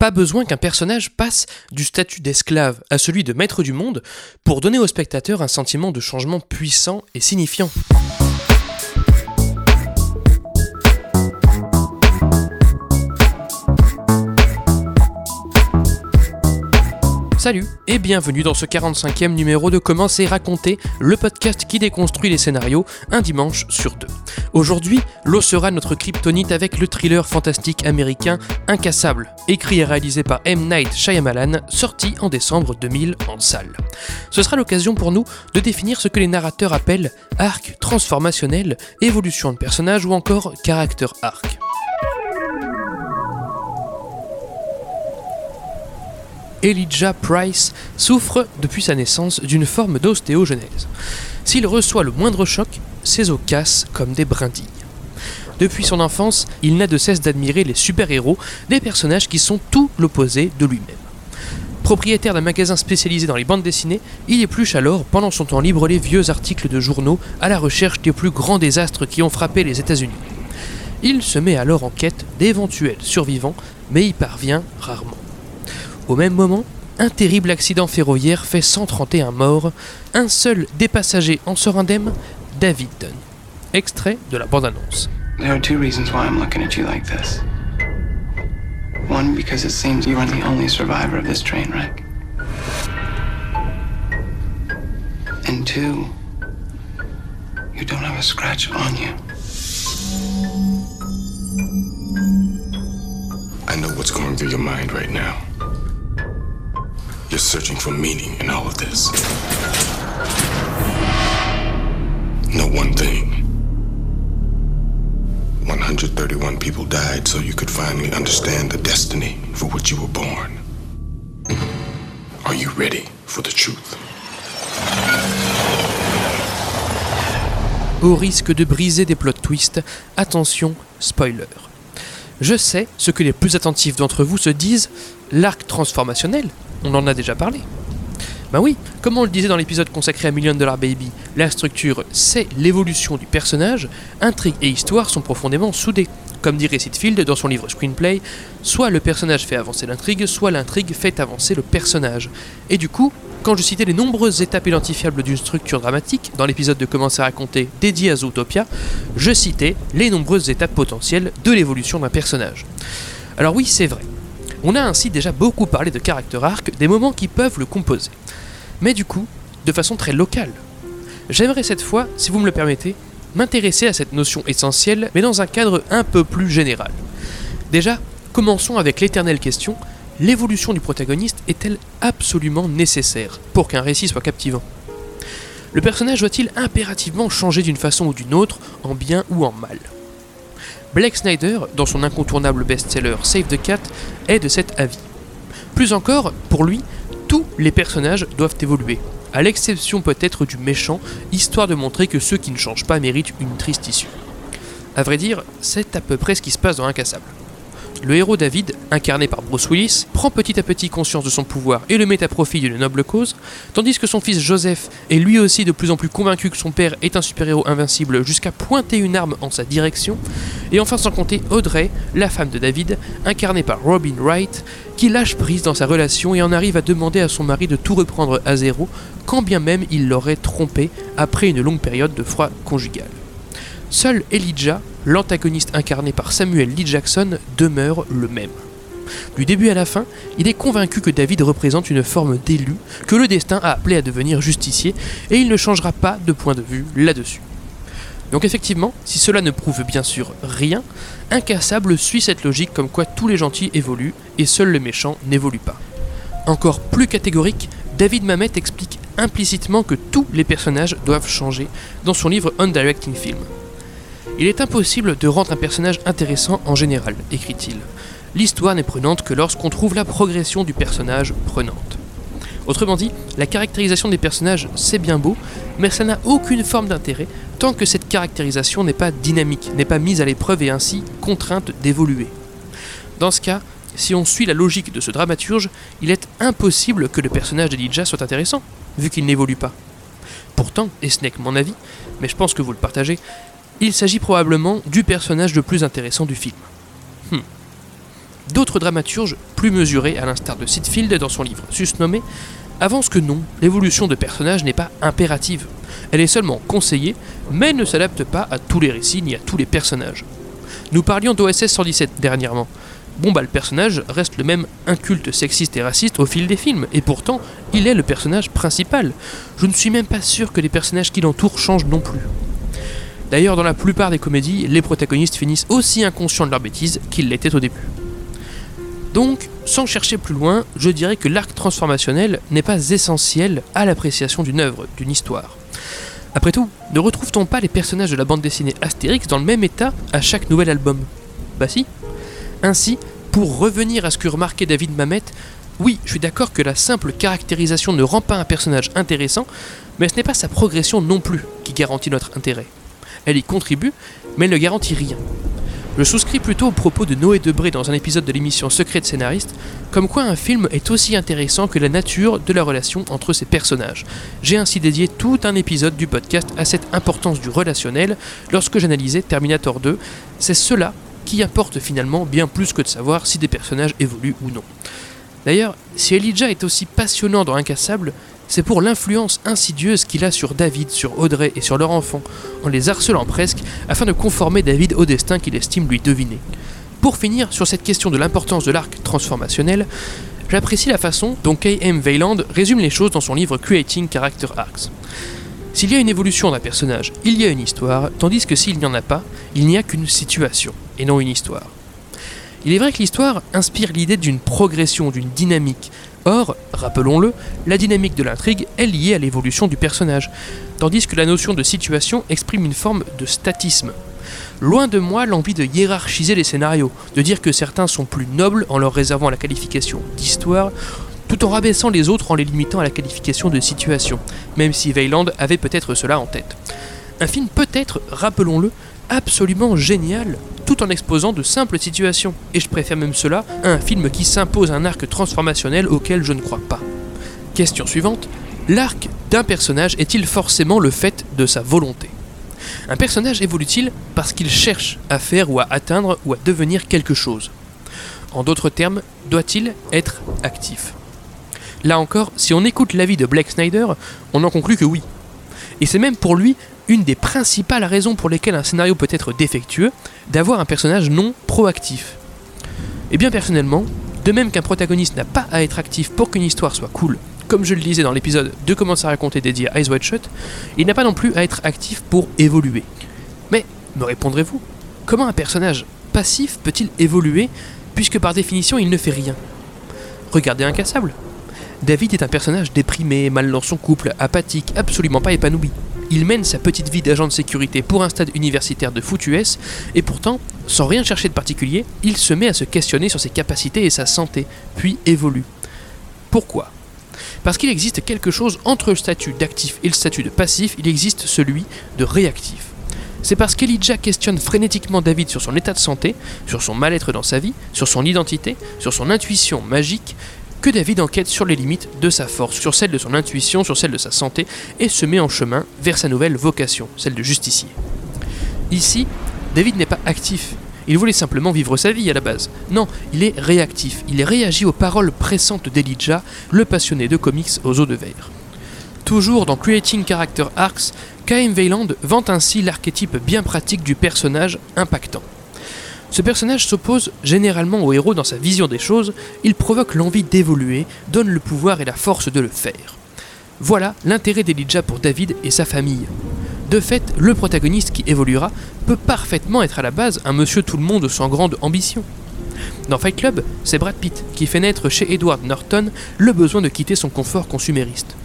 Pas besoin qu'un personnage passe du statut d'esclave à celui de maître du monde pour donner au spectateur un sentiment de changement puissant et signifiant. Salut et bienvenue dans ce 45e numéro de Comment raconté, le podcast qui déconstruit les scénarios un dimanche sur deux. Aujourd'hui, l'eau sera notre kryptonite avec le thriller fantastique américain Incassable, écrit et réalisé par M. Night Shyamalan, sorti en décembre 2000 en salle. Ce sera l'occasion pour nous de définir ce que les narrateurs appellent arc transformationnel, évolution de personnage ou encore caractère arc. Elijah Price souffre depuis sa naissance d'une forme d'ostéogenèse. S'il reçoit le moindre choc, ses os cassent comme des brindilles. Depuis son enfance, il n'a de cesse d'admirer les super-héros, des personnages qui sont tout l'opposé de lui-même. Propriétaire d'un magasin spécialisé dans les bandes dessinées, il épluche alors, pendant son temps libre, les vieux articles de journaux à la recherche des plus grands désastres qui ont frappé les États-Unis. Il se met alors en quête d'éventuels survivants, mais y parvient rarement. Au même moment, un terrible accident ferroviaire fait 131 morts. Un seul des passagers en sort indemne, David Dunn. Extrait de la bande-annonce. There are two reasons why I'm looking at you like this. One, because it seems you are the only survivor of this train wreck. And two, you don't have a scratch on you. I know what's going through your mind right now. Searching for meaning in all of this. Know one thing 131 people died so you could finally understand the destiny for which you were born. Are you ready for the truth? Au risque de briser des plot twists, attention, spoiler. Je sais ce que les plus attentifs d'entre vous se disent, l'arc transformationnel, on en a déjà parlé. Ben oui, comme on le disait dans l'épisode consacré à Million Dollar Baby, la structure, c'est l'évolution du personnage, intrigue et histoire sont profondément soudées. Comme dirait Sitfield dans son livre Screenplay, soit le personnage fait avancer l'intrigue, soit l'intrigue fait avancer le personnage. Et du coup, quand je citais les nombreuses étapes identifiables d'une structure dramatique, dans l'épisode de Comment c'est raconté dédié à Zootopia, je citais les nombreuses étapes potentielles de l'évolution d'un personnage. Alors oui, c'est vrai. On a ainsi déjà beaucoup parlé de caractère arc, des moments qui peuvent le composer. Mais du coup, de façon très locale. J'aimerais cette fois, si vous me le permettez, m'intéresser à cette notion essentielle, mais dans un cadre un peu plus général. Déjà, commençons avec l'éternelle question, l'évolution du protagoniste est-elle absolument nécessaire pour qu'un récit soit captivant? Le personnage doit-il impérativement changer d'une façon ou d'une autre, en bien ou en mal? Blake Snyder, dans son incontournable best-seller Save the Cat, est de cet avis. Plus encore, pour lui, tous les personnages doivent évoluer, à l'exception peut-être du méchant, histoire de montrer que ceux qui ne changent pas méritent une triste issue. A vrai dire, c'est à peu près ce qui se passe dans Incassable. Le héros David, incarné par Bruce Willis, prend petit à petit conscience de son pouvoir et le met à profit d'une noble cause, tandis que son fils Joseph est lui aussi de plus en plus convaincu que son père est un super-héros invincible jusqu'à pointer une arme en sa direction, et enfin sans compter Audrey, la femme de David, incarnée par Robin Wright, qui lâche prise dans sa relation et en arrive à demander à son mari de tout reprendre à zéro, quand bien même il l'aurait trompé après une longue période de froid conjugal. Seul Elijah, l'antagoniste incarné par Samuel Lee Jackson, demeure le même. Du début à la fin, il est convaincu que David représente une forme d'élu que le destin a appelé à devenir justicier et il ne changera pas de point de vue là-dessus. Donc effectivement, si cela ne prouve bien sûr rien, Incassable suit cette logique comme quoi tous les gentils évoluent et seul le méchant n'évolue pas. Encore plus catégorique, David Mamet explique implicitement que tous les personnages doivent changer dans son livre Undirecting Film. Il est impossible de rendre un personnage intéressant en général, écrit-il. L'histoire n'est prenante que lorsqu'on trouve la progression du personnage prenante. Autrement dit, la caractérisation des personnages, c'est bien beau, mais ça n'a aucune forme d'intérêt tant que cette caractérisation n'est pas dynamique, n'est pas mise à l'épreuve et ainsi contrainte d'évoluer. Dans ce cas, si on suit la logique de ce dramaturge, il est impossible que le personnage d'Elijah soit intéressant, vu qu'il n'évolue pas. Pourtant, et ce n'est que mon avis, mais je pense que vous le partagez, il s'agit probablement du personnage le plus intéressant du film. Hmm. D'autres dramaturges, plus mesurés, à l'instar de Sitfield dans son livre Susnommé, avancent que non, l'évolution de personnages n'est pas impérative. Elle est seulement conseillée, mais ne s'adapte pas à tous les récits ni à tous les personnages. Nous parlions d'OSS 117 dernièrement. Bon bah le personnage reste le même inculte sexiste et raciste au fil des films, et pourtant il est le personnage principal. Je ne suis même pas sûr que les personnages qui l'entourent changent non plus. D'ailleurs dans la plupart des comédies, les protagonistes finissent aussi inconscients de leur bêtise qu'ils l'étaient au début. Donc, sans chercher plus loin, je dirais que l'arc transformationnel n'est pas essentiel à l'appréciation d'une œuvre, d'une histoire. Après tout, ne retrouve-t-on pas les personnages de la bande dessinée Astérix dans le même état à chaque nouvel album Bah si. Ainsi, pour revenir à ce que remarquait David Mamet, oui, je suis d'accord que la simple caractérisation ne rend pas un personnage intéressant, mais ce n'est pas sa progression non plus qui garantit notre intérêt. Elle y contribue, mais elle ne garantit rien. Je souscris plutôt au propos de Noé Debré dans un épisode de l'émission Secret de scénariste, comme quoi un film est aussi intéressant que la nature de la relation entre ses personnages. J'ai ainsi dédié tout un épisode du podcast à cette importance du relationnel lorsque j'analysais Terminator 2. C'est cela qui apporte finalement bien plus que de savoir si des personnages évoluent ou non. D'ailleurs, si Elijah est aussi passionnant dans Incassable, c'est pour l'influence insidieuse qu'il a sur David, sur Audrey et sur leur enfant, en les harcelant presque, afin de conformer David au destin qu'il estime lui deviner. Pour finir sur cette question de l'importance de l'arc transformationnel, j'apprécie la façon dont K.M. Weiland résume les choses dans son livre Creating Character Arcs. S'il y a une évolution d'un personnage, il y a une histoire, tandis que s'il n'y en a pas, il n'y a qu'une situation, et non une histoire. Il est vrai que l'histoire inspire l'idée d'une progression, d'une dynamique, Or, rappelons-le, la dynamique de l'intrigue est liée à l'évolution du personnage, tandis que la notion de situation exprime une forme de statisme. Loin de moi l'envie de hiérarchiser les scénarios, de dire que certains sont plus nobles en leur réservant la qualification d'histoire, tout en rabaissant les autres en les limitant à la qualification de situation, même si Weiland avait peut-être cela en tête. Un film peut être, rappelons-le, absolument génial, tout en exposant de simples situations. Et je préfère même cela à un film qui s'impose un arc transformationnel auquel je ne crois pas. Question suivante. L'arc d'un personnage est-il forcément le fait de sa volonté? Un personnage évolue-t-il parce qu'il cherche à faire ou à atteindre ou à devenir quelque chose? En d'autres termes, doit-il être actif? Là encore, si on écoute l'avis de Blake Snyder, on en conclut que oui. Et c'est même pour lui une des principales raisons pour lesquelles un scénario peut être défectueux, d'avoir un personnage non proactif. Et bien personnellement, de même qu'un protagoniste n'a pas à être actif pour qu'une histoire soit cool, comme je le disais dans l'épisode de Comment ça raconter dédié à Eyes Wide Shut, il n'a pas non plus à être actif pour évoluer. Mais, me répondrez-vous, comment un personnage passif peut-il évoluer puisque par définition il ne fait rien? Regardez Incassable. David est un personnage déprimé, mal dans son couple, apathique, absolument pas épanoui. Il mène sa petite vie d'agent de sécurité pour un stade universitaire de foot US, et pourtant, sans rien chercher de particulier, il se met à se questionner sur ses capacités et sa santé, puis évolue. Pourquoi? Parce qu'il existe quelque chose entre le statut d'actif et le statut de passif, il existe celui de réactif. C'est parce qu'Elijah questionne frénétiquement David sur son état de santé, sur son mal-être dans sa vie, sur son identité, sur son intuition magique, que David enquête sur les limites de sa force, sur celle de son intuition, sur celle de sa santé, et se met en chemin vers sa nouvelle vocation, celle de justicier. Ici, David n'est pas actif, il voulait simplement vivre sa vie à la base. Non, il est réactif, il réagit aux paroles pressantes d'Elijah, le passionné de comics aux eaux de verre. Toujours dans Creating Character Arcs, K.M. Weiland vante ainsi l'archétype bien pratique du personnage impactant. Ce personnage s'oppose généralement au héros dans sa vision des choses, il provoque l'envie d'évoluer, donne le pouvoir et la force de le faire. Voilà l'intérêt d'Elijah pour David et sa famille. De fait, le protagoniste qui évoluera peut parfaitement être à la base un monsieur tout le monde sans grande ambition. Dans Fight Club, c'est Brad Pitt qui fait naître chez Edward Norton le besoin de quitter son confort consumériste.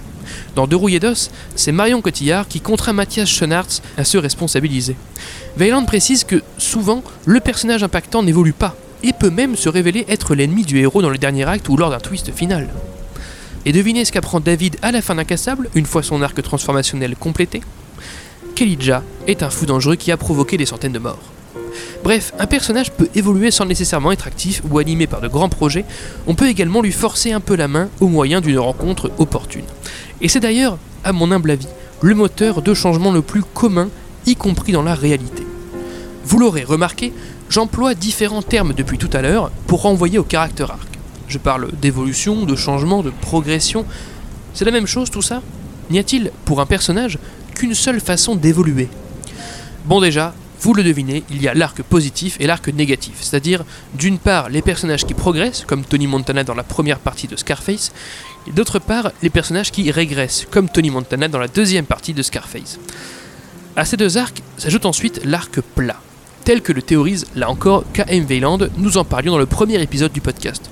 Dans De rouillé d'os, c'est Marion Cotillard qui contraint Mathias Schoenaerts à se responsabiliser. Weiland précise que souvent, le personnage impactant n'évolue pas et peut même se révéler être l'ennemi du héros dans le dernier acte ou lors d'un twist final. Et devinez ce qu'apprend David à la fin d'Incassable, une fois son arc transformationnel complété? Kelidja est un fou dangereux qui a provoqué des centaines de morts. Bref, un personnage peut évoluer sans nécessairement être actif ou animé par de grands projets, on peut également lui forcer un peu la main au moyen d'une rencontre opportune. Et c'est d'ailleurs, à mon humble avis, le moteur de changement le plus commun, y compris dans la réalité. Vous l'aurez remarqué, J'emploie différents termes depuis tout à l'heure pour renvoyer au caractère arc. Je parle d'évolution, de changement, de progression. C'est la même chose tout ça? N'y a-t-il, pour un personnage, qu'une seule façon d'évoluer? Bon déjà, vous le devinez, il y a l'arc positif et l'arc négatif, c'est-à-dire d'une part les personnages qui progressent, comme Tony Montana dans la première partie de Scarface, d'autre part les personnages qui régressent, comme Tony Montana dans la deuxième partie de Scarface. À ces deux arcs s'ajoute ensuite l'arc plat, tel que le théorise là encore K.M. Weyland, nous en parlions dans le premier épisode du podcast.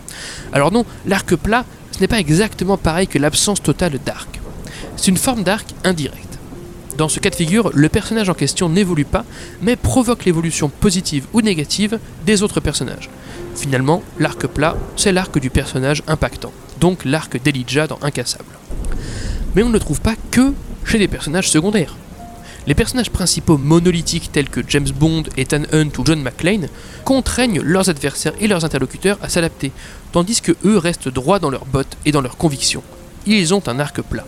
Alors non, l'arc plat, ce n'est pas exactement pareil que l'absence totale d'arc. C'est une forme d'arc indirect. Dans ce cas de figure, le personnage en question n'évolue pas, mais provoque l'évolution positive ou négative des autres personnages. Finalement, l'arc plat, c'est l'arc du personnage impactant, donc l'arc d'Elijah dans Incassable. Mais on ne le trouve pas que chez des personnages secondaires. Les personnages principaux monolithiques tels que James Bond, Ethan Hunt ou John McClane contraignent leurs adversaires et leurs interlocuteurs à s'adapter, tandis que eux restent droits dans leurs bottes et dans leurs convictions. Ils ont un arc plat.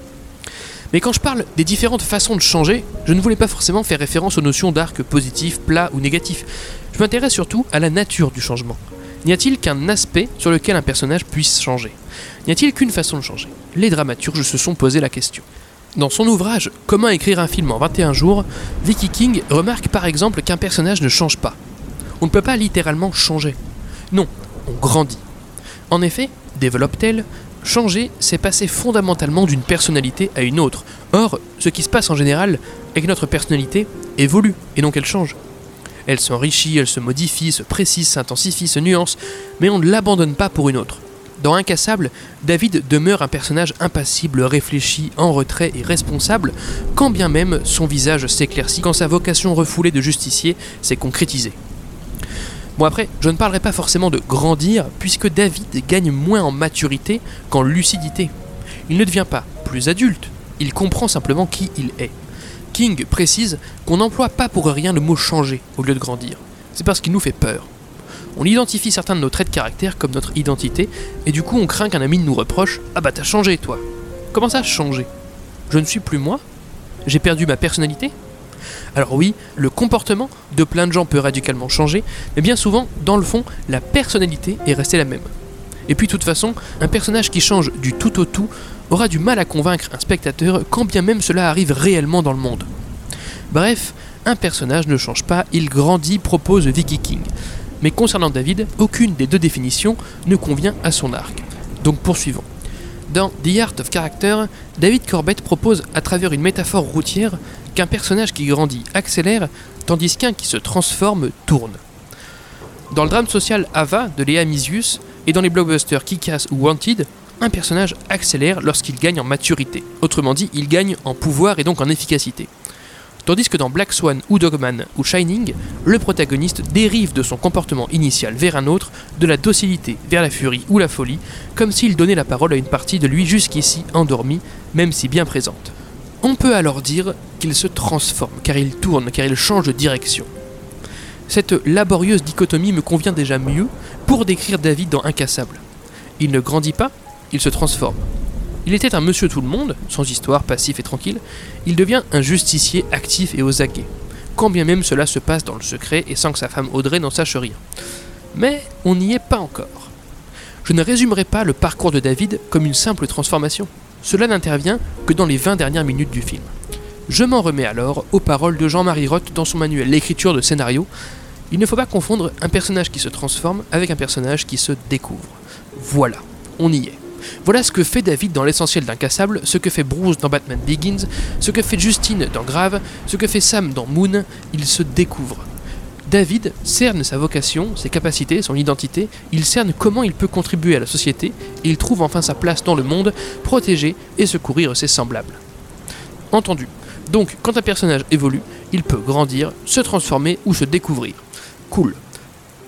Mais quand je parle des différentes façons de changer, je ne voulais pas forcément faire référence aux notions d'arc positif, plat ou négatif. Je m'intéresse surtout à la nature du changement. N'y a-t-il qu'un aspect sur lequel un personnage puisse changer? N'y a-t-il qu'une façon de changer? Les dramaturges se sont posé la question. Dans son ouvrage Comment écrire un film en 21 jours, Vicky King remarque par exemple qu'un personnage ne change pas. On ne peut pas littéralement changer. Non, on grandit. En effet, développe-t-elle, Changer, c'est passer fondamentalement d'une personnalité à une autre. Or, ce qui se passe en général est que notre personnalité évolue, et donc elle change. Elle s'enrichit, elle se modifie, se précise, s'intensifie, se nuance, mais on ne l'abandonne pas pour une autre. Dans Incassable, David demeure un personnage impassible, réfléchi, en retrait et responsable, quand bien même son visage s'éclaircit, quand sa vocation refoulée de justicier s'est concrétisée. Bon après, je ne parlerai pas forcément de grandir, puisque David gagne moins en maturité qu'en lucidité. Il ne devient pas plus adulte, il comprend simplement qui il est. King précise qu'on n'emploie pas pour rien le mot changer au lieu de grandir. C'est parce qu'il nous fait peur. On identifie certains de nos traits de caractère comme notre identité, et du coup on craint qu'un ami nous reproche Ah bah t'as changé toi Comment ça changer? Je ne suis plus moi? J'ai perdu ma personnalité? Alors oui, le comportement de plein de gens peut radicalement changer, mais bien souvent, dans le fond, la personnalité est restée la même. Et puis de toute façon, un personnage qui change du tout au tout aura du mal à convaincre un spectateur quand bien même cela arrive réellement dans le monde. Bref, un personnage ne change pas, il grandit, propose Vicky King. Mais concernant David, aucune des deux définitions ne convient à son arc. Donc poursuivons. Dans The Art of Character, David Corbett propose, à travers une métaphore routière, qu'un personnage qui grandit accélère, tandis qu'un qui se transforme tourne. Dans le drame social Ava de Léa Misius et dans les blockbusters Kick-Ass ou Wanted, un personnage accélère lorsqu'il gagne en maturité. Autrement dit, il gagne en pouvoir et donc en efficacité. Tandis que dans Black Swan ou Dogman ou Shining, le protagoniste dérive de son comportement initial vers un autre, de la docilité vers la furie ou la folie, comme s'il donnait la parole à une partie de lui jusqu'ici endormie, même si bien présente. On peut alors dire qu'il se transforme, car il tourne, car il change de direction. Cette laborieuse dichotomie me convient déjà mieux pour décrire David dans Incassable. Il ne grandit pas, il se transforme. Il était un monsieur tout le monde, sans histoire, passif et tranquille. Il devient un justicier actif et aux aguets, quand bien même cela se passe dans le secret et sans que sa femme Audrey n'en sache rien. Mais on n'y est pas encore. Je ne résumerai pas le parcours de David comme une simple transformation. Cela n'intervient que dans les 20 dernières minutes du film. Je m'en remets alors aux paroles de Jean-Marie Roth dans son manuel L'écriture de scénario. Il ne faut pas confondre un personnage qui se transforme avec un personnage qui se découvre. Voilà, on y est. Voilà ce que fait David dans l'essentiel d'Incassable, ce que fait Bruce dans Batman Begins, ce que fait Justine dans Grave, ce que fait Sam dans Moon, il se découvre. David cerne sa vocation, ses capacités, son identité, il cerne comment il peut contribuer à la société, et il trouve enfin sa place dans le monde, protéger et secourir ses semblables. Entendu. Donc, quand un personnage évolue, il peut grandir, se transformer ou se découvrir. Cool.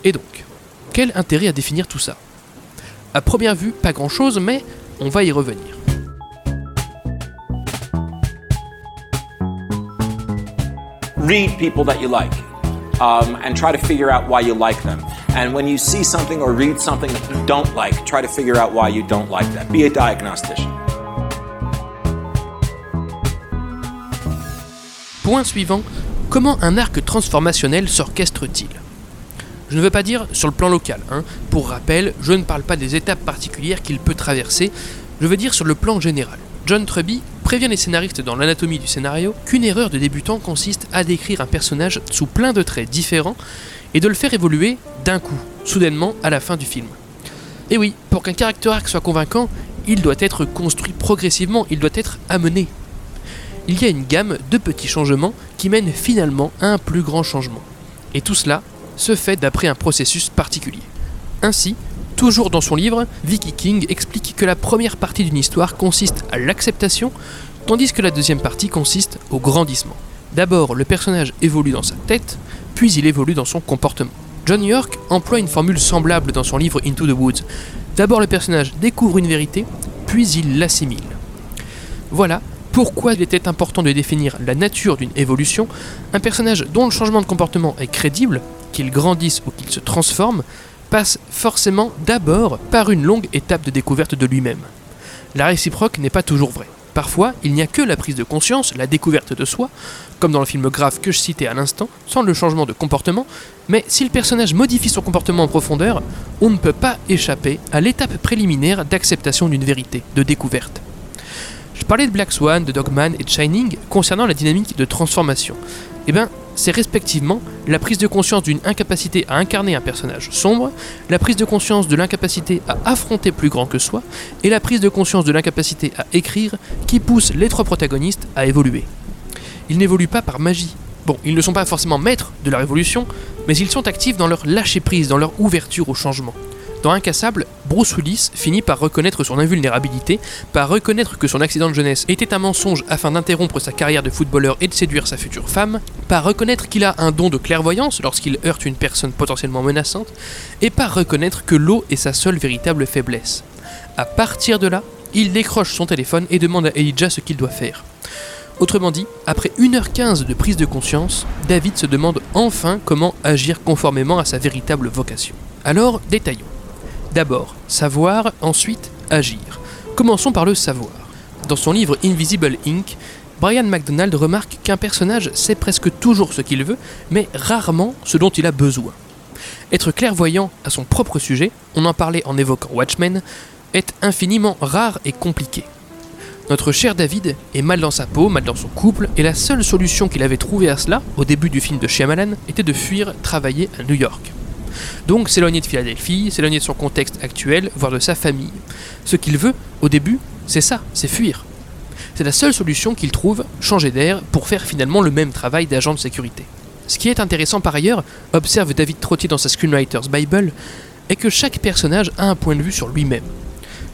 Et donc, quel intérêt à définir tout ça? À première vue, pas grand chose, mais on va y revenir. Read people that you like um, and try to figure out why you like them. And when you see something or read something that you don't like, try to figure out why you don't like that. Be a diagnostician. Point suivant, comment un arc transformationnel s'orchestre-t-il? Je ne veux pas dire sur le plan local. hein. Pour rappel, je ne parle pas des étapes particulières qu'il peut traverser, je veux dire sur le plan général. John Truby prévient les scénaristes dans l'anatomie du scénario qu'une erreur de débutant consiste à décrire un personnage sous plein de traits différents et de le faire évoluer d'un coup, soudainement, à la fin du film. Et oui, pour qu'un caractère arc soit convaincant, il doit être construit progressivement, il doit être amené. Il y a une gamme de petits changements qui mènent finalement à un plus grand changement. Et tout cela se fait d'après un processus particulier. Ainsi, toujours dans son livre, Vicky King explique que la première partie d'une histoire consiste à l'acceptation, tandis que la deuxième partie consiste au grandissement. D'abord, le personnage évolue dans sa tête, puis il évolue dans son comportement. John York emploie une formule semblable dans son livre Into the Woods. D'abord, le personnage découvre une vérité, puis il l'assimile. Voilà pourquoi il était important de définir la nature d'une évolution. Un personnage dont le changement de comportement est crédible, qu'il grandisse ou qu'il se transforme, passe forcément d'abord par une longue étape de découverte de lui-même. La réciproque n'est pas toujours vraie. Parfois, il n'y a que la prise de conscience, la découverte de soi, comme dans le film Grave que je citais à l'instant, sans le changement de comportement, mais si le personnage modifie son comportement en profondeur, on ne peut pas échapper à l'étape préliminaire d'acceptation d'une vérité, de découverte. Je parlais de Black Swan, de Dogman et de Shining concernant la dynamique de transformation. Eh bien, c'est respectivement la prise de conscience d'une incapacité à incarner un personnage sombre, la prise de conscience de l'incapacité à affronter plus grand que soi, et la prise de conscience de l'incapacité à écrire qui pousse les trois protagonistes à évoluer. Ils n'évoluent pas par magie. Bon, ils ne sont pas forcément maîtres de la révolution, mais ils sont actifs dans leur lâcher-prise, dans leur ouverture au changement. Dans Incassable, Bruce Willis finit par reconnaître son invulnérabilité, par reconnaître que son accident de jeunesse était un mensonge afin d'interrompre sa carrière de footballeur et de séduire sa future femme, par reconnaître qu'il a un don de clairvoyance lorsqu'il heurte une personne potentiellement menaçante, et par reconnaître que l'eau est sa seule véritable faiblesse. À partir de là, il décroche son téléphone et demande à Elijah ce qu'il doit faire. Autrement dit, après 1h15 de prise de conscience, David se demande enfin comment agir conformément à sa véritable vocation. Alors, détaillons. D'abord, savoir, ensuite, agir. Commençons par le savoir. Dans son livre Invisible Inc., Brian MacDonald remarque qu'un personnage sait presque toujours ce qu'il veut, mais rarement ce dont il a besoin. Être clairvoyant à son propre sujet, on en parlait en évoquant Watchmen, est infiniment rare et compliqué. Notre cher David est mal dans sa peau, mal dans son couple, et la seule solution qu'il avait trouvée à cela, au début du film de Shyamalan, était de fuir travailler à New York. Donc s'éloigner de Philadelphie, s'éloigner de son contexte actuel, voire de sa famille. Ce qu'il veut, au début, c'est ça, c'est fuir. C'est la seule solution qu'il trouve, changer d'air, pour faire finalement le même travail d'agent de sécurité. Ce qui est intéressant par ailleurs, observe David Trottier dans sa Screenwriter's Bible, est que chaque personnage a un point de vue sur lui-même.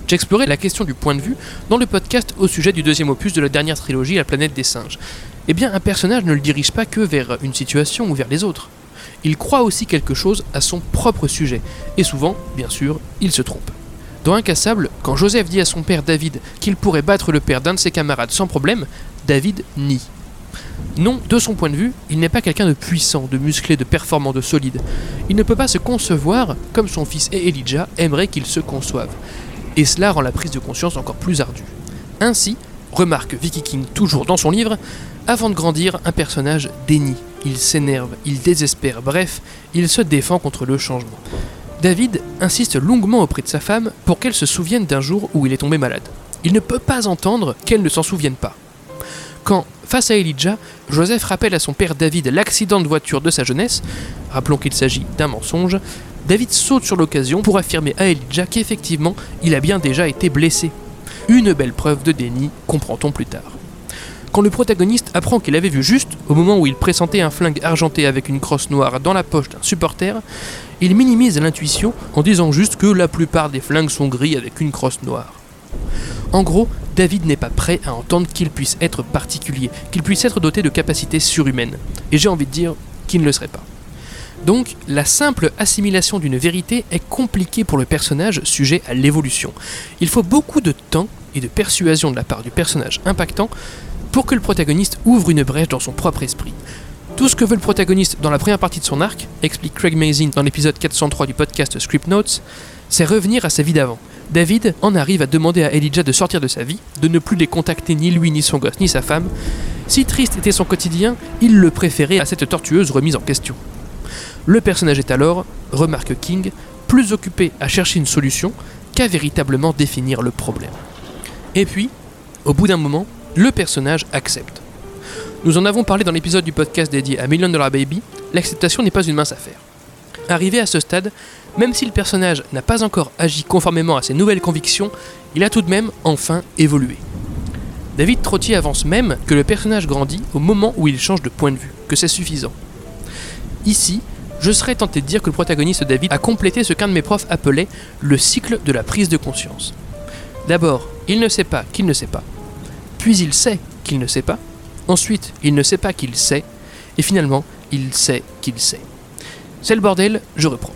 J'ai exploré la question du point de vue dans le podcast au sujet du deuxième opus de la dernière trilogie La planète des singes. Eh bien, un personnage ne le dirige pas que vers une situation ou vers les autres. Il croit aussi quelque chose à son propre sujet, et souvent, bien sûr, il se trompe. Dans Incassable, quand Joseph dit à son père David qu'il pourrait battre le père d'un de ses camarades sans problème, David nie. Non, de son point de vue, il n'est pas quelqu'un de puissant, de musclé, de performant, de solide. Il ne peut pas se concevoir comme son fils et Elijah aimeraient qu'il se conçoive. Et cela rend la prise de conscience encore plus ardue. Ainsi, remarque Vicky King toujours dans son livre, avant de grandir, un personnage dénie, il s'énerve, il désespère, bref, il se défend contre le changement. David insiste longuement auprès de sa femme pour qu'elle se souvienne d'un jour où il est tombé malade. Il ne peut pas entendre qu'elle ne s'en souvienne pas. Quand, face à Elijah, Joseph rappelle à son père David l'accident de voiture de sa jeunesse, rappelons qu'il s'agit d'un mensonge, David saute sur l'occasion pour affirmer à Elijah qu'effectivement, il a bien déjà été blessé. Une belle preuve de déni, comprend-on plus tard. Quand le protagoniste apprend qu'il avait vu juste, au moment où il pressentait un flingue argenté avec une crosse noire dans la poche d'un supporter, il minimise l'intuition en disant juste que la plupart des flingues sont gris avec une crosse noire. En gros, David n'est pas prêt à entendre qu'il puisse être particulier, qu'il puisse être doté de capacités surhumaines. Et j'ai envie de dire qu'il ne le serait pas. Donc, la simple assimilation d'une vérité est compliquée pour le personnage sujet à l'évolution. Il faut beaucoup de temps et de persuasion de la part du personnage impactant pour que le protagoniste ouvre une brèche dans son propre esprit. Tout ce que veut le protagoniste dans la première partie de son arc, explique Craig Mazin dans l'épisode 403 du podcast Script Notes, c'est revenir à sa vie d'avant. David en arrive à demander à Elijah de sortir de sa vie, de ne plus les contacter ni lui, ni son gosse, ni sa femme. Si triste était son quotidien, il le préférait à cette tortueuse remise en question. Le personnage est alors, remarque King, plus occupé à chercher une solution qu'à véritablement définir le problème. Et puis, au bout d'un moment, le personnage accepte. Nous en avons parlé dans l'épisode du podcast dédié à Million Dollar Baby, l'acceptation n'est pas une mince affaire. Arrivé à ce stade, même si le personnage n'a pas encore agi conformément à ses nouvelles convictions, il a tout de même enfin évolué. David Trottier avance même que le personnage grandit au moment où il change de point de vue, que c'est suffisant. Ici, je serais tenté de dire que le protagoniste David a complété ce qu'un de mes profs appelait le cycle de la prise de conscience. D'abord, il ne sait pas qu'il ne sait pas, puis il sait qu'il ne sait pas, ensuite il ne sait pas qu'il sait, et finalement il sait qu'il sait. C'est le bordel, je reprends.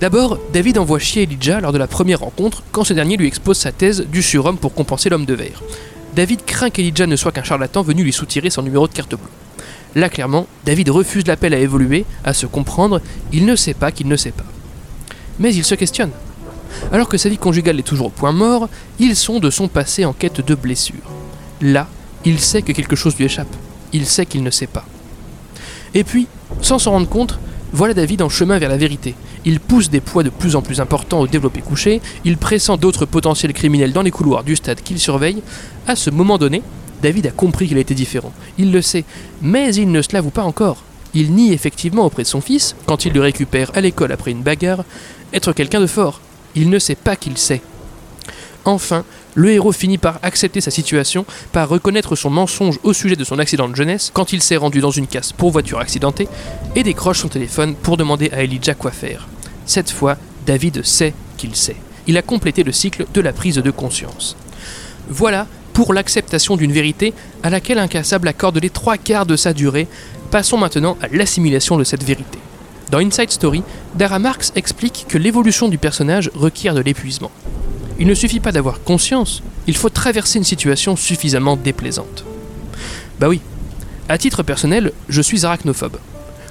D'abord, David envoie chier Elijah lors de la première rencontre quand ce dernier lui expose sa thèse du surhomme pour compenser l'homme de verre. David craint qu'Elijah ne soit qu'un charlatan venu lui soutirer son numéro de carte bleue. Là, clairement, David refuse l'appel à évoluer, à se comprendre, il ne sait pas qu'il ne sait pas. Mais il se questionne. Alors que sa vie conjugale est toujours au point mort, il sonde son passé en quête de blessures. Là, il sait que quelque chose lui échappe. Il sait qu'il ne sait pas. Et puis, sans s'en rendre compte, voilà David en chemin vers la vérité. Il pousse des poids de plus en plus importants au développé couché, il pressent d'autres potentiels criminels dans les couloirs du stade qu'il surveille. À ce moment donné, David a compris qu'il était différent. Il le sait, mais il ne se l'avoue pas encore. Il nie effectivement auprès de son fils, quand il le récupère à l'école après une bagarre, être quelqu'un de fort. Il ne sait pas qu'il sait. Enfin, le héros finit par accepter sa situation, par reconnaître son mensonge au sujet de son accident de jeunesse quand il s'est rendu dans une casse pour voiture accidentée, et décroche son téléphone pour demander à Elijah quoi faire. Cette fois, David sait qu'il sait. Il a complété le cycle de la prise de conscience. Voilà pour l'acceptation d'une vérité à laquelle Incassable accorde les trois quarts de sa durée. Passons maintenant à l'assimilation de cette vérité. Dans Inside Story, Dara Marx explique que l'évolution du personnage requiert de l'épuisement. Il ne suffit pas d'avoir conscience, il faut traverser une situation suffisamment déplaisante. Bah oui, à titre personnel, je suis arachnophobe.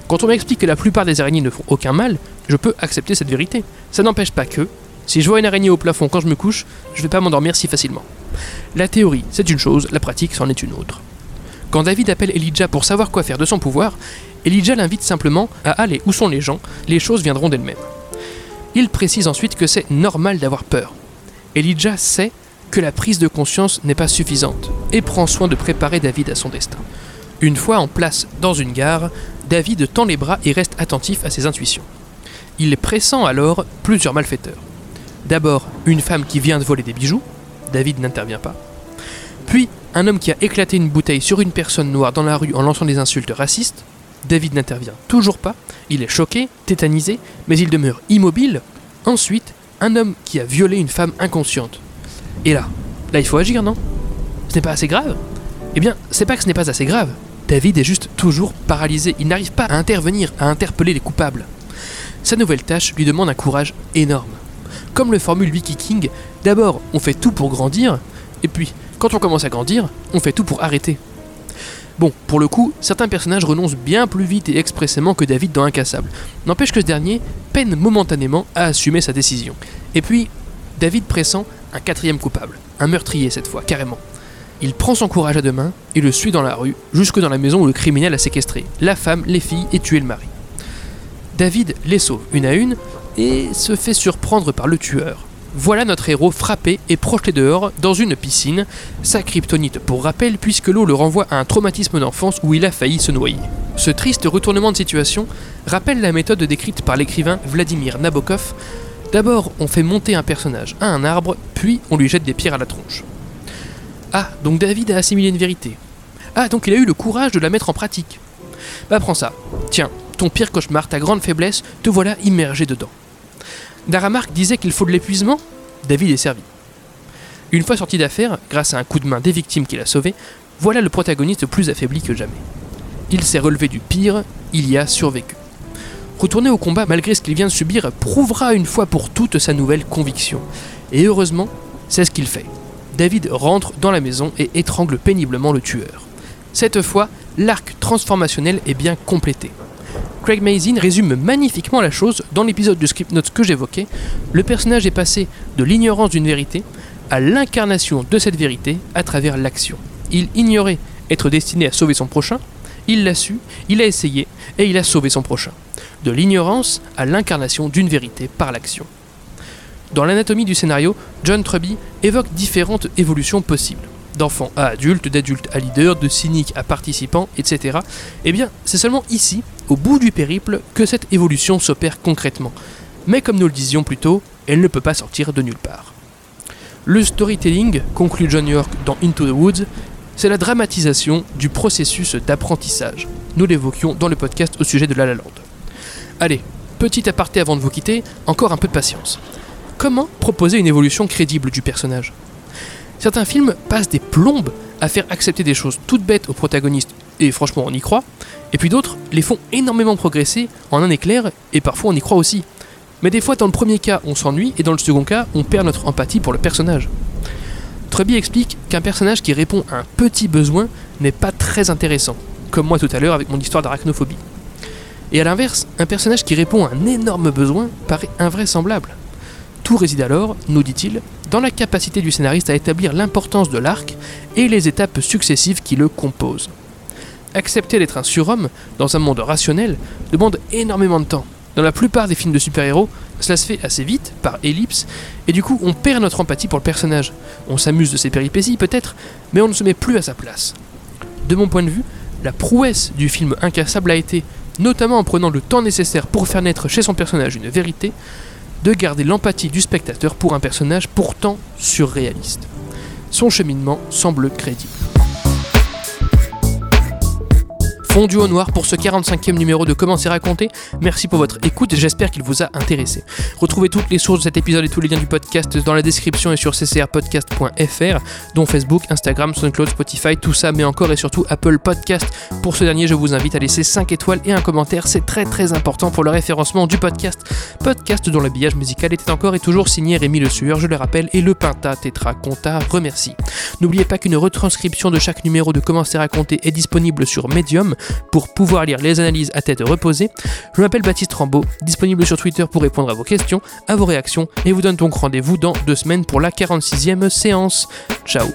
Quand on m'explique que la plupart des araignées ne font aucun mal, je peux accepter cette vérité. Ça n'empêche pas que, si je vois une araignée au plafond quand je me couche, je vais pas m'endormir si facilement. La théorie, c'est une chose, la pratique, c'en est une autre. Quand David appelle Elijah pour savoir quoi faire de son pouvoir, Elijah l'invite simplement à aller où sont les gens, les choses viendront d'elles-mêmes. Il précise ensuite que c'est normal d'avoir peur. Elijah sait que la prise de conscience n'est pas suffisante et prend soin de préparer David à son destin. Une fois en place dans une gare, David tend les bras et reste attentif à ses intuitions. Il pressent alors plusieurs malfaiteurs. D'abord, une femme qui vient de voler des bijoux, David n'intervient pas. Puis, un homme qui a éclaté une bouteille sur une personne noire dans la rue en lançant des insultes racistes, David n'intervient toujours pas, il est choqué, tétanisé, mais il demeure immobile. Ensuite, un homme qui a violé une femme inconsciente. Et là, là il faut agir, non? Ce n'est pas assez grave? Eh bien, c'est pas que ce n'est pas assez grave. David est juste toujours paralysé, il n'arrive pas à intervenir, à interpeller les coupables. Sa nouvelle tâche lui demande un courage énorme. Comme le formule Wiki King, d'abord on fait tout pour grandir, et puis quand on commence à grandir, on fait tout pour arrêter. Bon, pour le coup, certains personnages renoncent bien plus vite et expressément que David dans Incassable. N'empêche que ce dernier peine momentanément à assumer sa décision. Et puis, David pressent un quatrième coupable, un meurtrier cette fois, carrément. Il prend son courage à deux mains et le suit dans la rue, jusque dans la maison où le criminel a séquestré la femme, les filles et tué le mari. David les sauve une à une et se fait surprendre par le tueur. Voilà notre héros frappé et projeté dehors dans une piscine, sa kryptonite pour rappel puisque l'eau le renvoie à un traumatisme d'enfance où il a failli se noyer. Ce triste retournement de situation rappelle la méthode décrite par l'écrivain Vladimir Nabokov. D'abord, on fait monter un personnage à un arbre, puis on lui jette des pierres à la tronche. Ah, donc David a assimilé une vérité. Ah, donc il a eu le courage de la mettre en pratique. Bah prends ça. Tiens, ton pire cauchemar, ta grande faiblesse, te voilà immergé dedans. Daramark disait qu'il faut de l'épuisement David est servi. Une fois sorti d'affaire, grâce à un coup de main des victimes qu'il a sauvées, voilà le protagoniste plus affaibli que jamais. Il s'est relevé du pire, il y a survécu. Retourner au combat malgré ce qu'il vient de subir prouvera une fois pour toutes sa nouvelle conviction. Et heureusement, c'est ce qu'il fait. David rentre dans la maison et étrangle péniblement le tueur. Cette fois, l'arc transformationnel est bien complété. Craig Mazin résume magnifiquement la chose dans l'épisode de Script Notes que j'évoquais. Le personnage est passé de l'ignorance d'une vérité à l'incarnation de cette vérité à travers l'action. Il ignorait être destiné à sauver son prochain, il l'a su, il a essayé et il a sauvé son prochain. de l'ignorance à l'incarnation d'une vérité par l'action. Dans l'anatomie du scénario, John Truby évoque différentes évolutions possibles. D'enfant à adulte, d'adulte à leader, de cynique à participant, etc. Eh bien, c'est seulement ici, au bout du périple, que cette évolution s'opère concrètement. Mais comme nous le disions plus tôt, elle ne peut pas sortir de nulle part. Le storytelling, conclut John York dans Into the Woods, c'est la dramatisation du processus d'apprentissage. Nous l'évoquions dans le podcast au sujet de La La Land. Allez, petit aparté avant de vous quitter, encore un peu de patience. Comment proposer une évolution crédible du personnage? Certains films passent des plombes à faire accepter des choses toutes bêtes aux protagonistes, et franchement on y croit, et puis d'autres les font énormément progresser en un éclair, et parfois on y croit aussi. Mais des fois dans le premier cas on s'ennuie, et dans le second cas on perd notre empathie pour le personnage. Truby explique qu'un personnage qui répond à un petit besoin n'est pas très intéressant, comme moi tout à l'heure avec mon histoire d'arachnophobie. Et à l'inverse, un personnage qui répond à un énorme besoin paraît invraisemblable. Tout réside alors, nous dit-il, dans la capacité du scénariste à établir l'importance de l'arc et les étapes successives qui le composent. Accepter d'être un surhomme dans un monde rationnel demande énormément de temps. Dans la plupart des films de super-héros, cela se fait assez vite, par ellipse, et du coup on perd notre empathie pour le personnage. On s'amuse de ses péripéties peut-être, mais on ne se met plus à sa place. De mon point de vue, la prouesse du film Incassable a été, notamment en prenant le temps nécessaire pour faire naître chez son personnage une vérité, de garder l'empathie du spectateur pour un personnage pourtant surréaliste. Son cheminement semble crédible. Fondu au noir pour ce 45e numéro de Comment c'est raconté. Merci pour votre écoute j'espère qu'il vous a intéressé. Retrouvez toutes les sources de cet épisode et tous les liens du podcast dans la description et sur ccrpodcast.fr, dont Facebook, Instagram, SoundCloud, Spotify, tout ça, mais encore et surtout Apple Podcast. Pour ce dernier, je vous invite à laisser 5 étoiles et un commentaire, c'est très très important pour le référencement du podcast. Podcast dont l'habillage musical était encore et toujours signé Rémi Le Sueur, je le rappelle, et le Pinta Tetra Conta remercie. N'oubliez pas qu'une retranscription de chaque numéro de Comment c'est raconté est disponible sur Medium pour pouvoir lire les analyses à tête reposée. Je m'appelle Baptiste Rambaud, disponible sur Twitter pour répondre à vos questions, à vos réactions, et vous donne donc rendez-vous dans deux semaines pour la 46e séance. Ciao